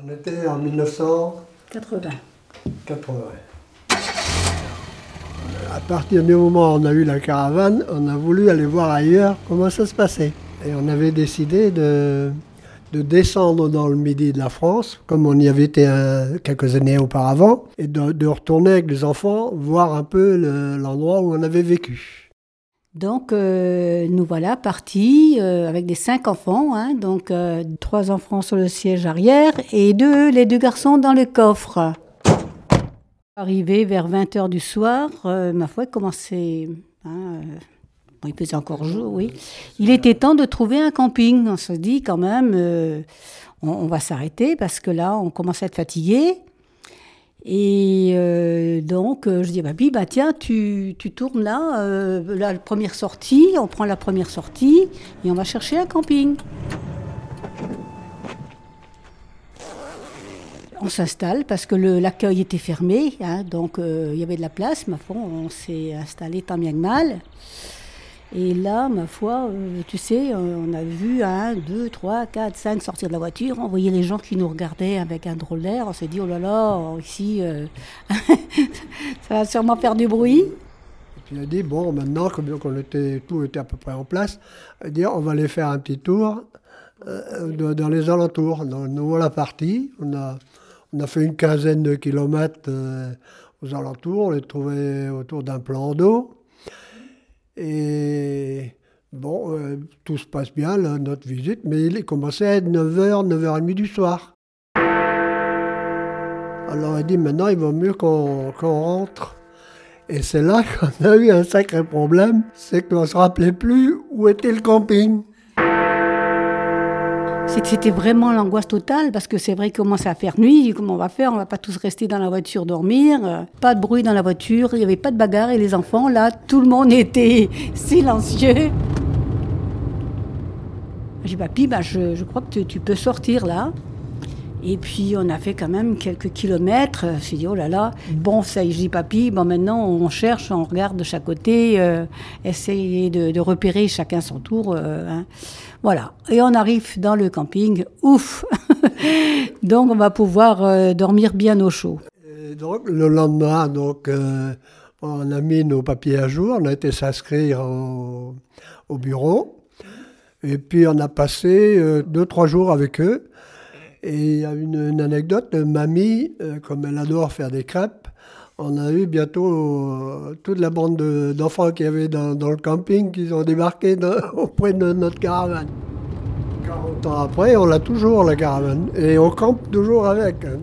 On était en 1980. 80. À partir du moment où on a eu la caravane, on a voulu aller voir ailleurs comment ça se passait. Et on avait décidé de, de descendre dans le midi de la France, comme on y avait été quelques années auparavant, et de, retourner avec les enfants voir un peu l'endroit où on avait vécu. Donc euh, nous voilà partis euh, avec des cinq enfants, hein, donc euh, trois enfants sur le siège arrière et deux, les deux garçons dans le coffre. Arrivé vers 20h du soir, ma foi, commençait... Hein, il faisait encore jour, oui. Il était temps de trouver un camping. On se dit quand même, euh, on, va s'arrêter parce que là, on commence à être fatigué. Et euh, donc, euh, je dis, bah, bah tiens, tu, tu tournes là, la première sortie, on prend la première sortie et on va chercher un camping. On s'installe parce que l'accueil était fermé, hein, donc il y avait de la place, ma foi, on s'est installé tant bien que mal. Et là, ma foi, euh, tu sais, euh, on a vu un, deux, trois, quatre, cinq sortir de la voiture. On voyait les gens qui nous regardaient avec un drôle d'air. On s'est dit, oh là là, ici, euh, ça va sûrement faire du bruit. Et puis il a dit, bon, maintenant, comme tout était à peu près en place, on va aller faire un petit tour dans les alentours. nous voilà partis. On a, on a fait une quinzaine de kilomètres aux alentours. On les trouvait autour d'un plan d'eau. Et tout se passe bien, notre visite, mais il est commencé à être 9h, 9h30 du soir. Alors il dit maintenant il vaut mieux qu'on rentre. Et c'est là qu'on a eu un sacré problème, c'est qu'on ne se rappelait plus où était le camping. C'était vraiment l'angoisse totale parce que c'est vrai qu'il commence à faire nuit. Comment on va faire? On va pas tous rester dans la voiture dormir. Euh, pas de bruit dans la voiture. Il n'y avait pas de bagarre et les enfants là, tout le monde était silencieux. J'ai dit papy, bah, je, je, crois que tu, peux sortir là. Et puis on a fait quand même quelques kilomètres. Suis dit, oh là là, bon, ça y est, je dis papy, bon maintenant on cherche, on regarde de chaque côté, euh, essayer de, repérer chacun son tour. Euh, hein. Voilà. Et on arrive dans le camping. Ouf Donc on va pouvoir euh, dormir bien au chaud. donc le lendemain, donc, euh, on a mis nos papiers à jour, on a été s'inscrire au, bureau. Et puis on a passé euh, deux, trois jours avec eux. Et il y a une, anecdote, mamie, comme elle adore faire des crêpes, on a eu bientôt euh, toute la bande d'enfants qu'il y avait dans, le camping qui ont débarqué auprès de notre caravane. 40 ans après, on l'a toujours la caravane et on campe toujours avec. Hein.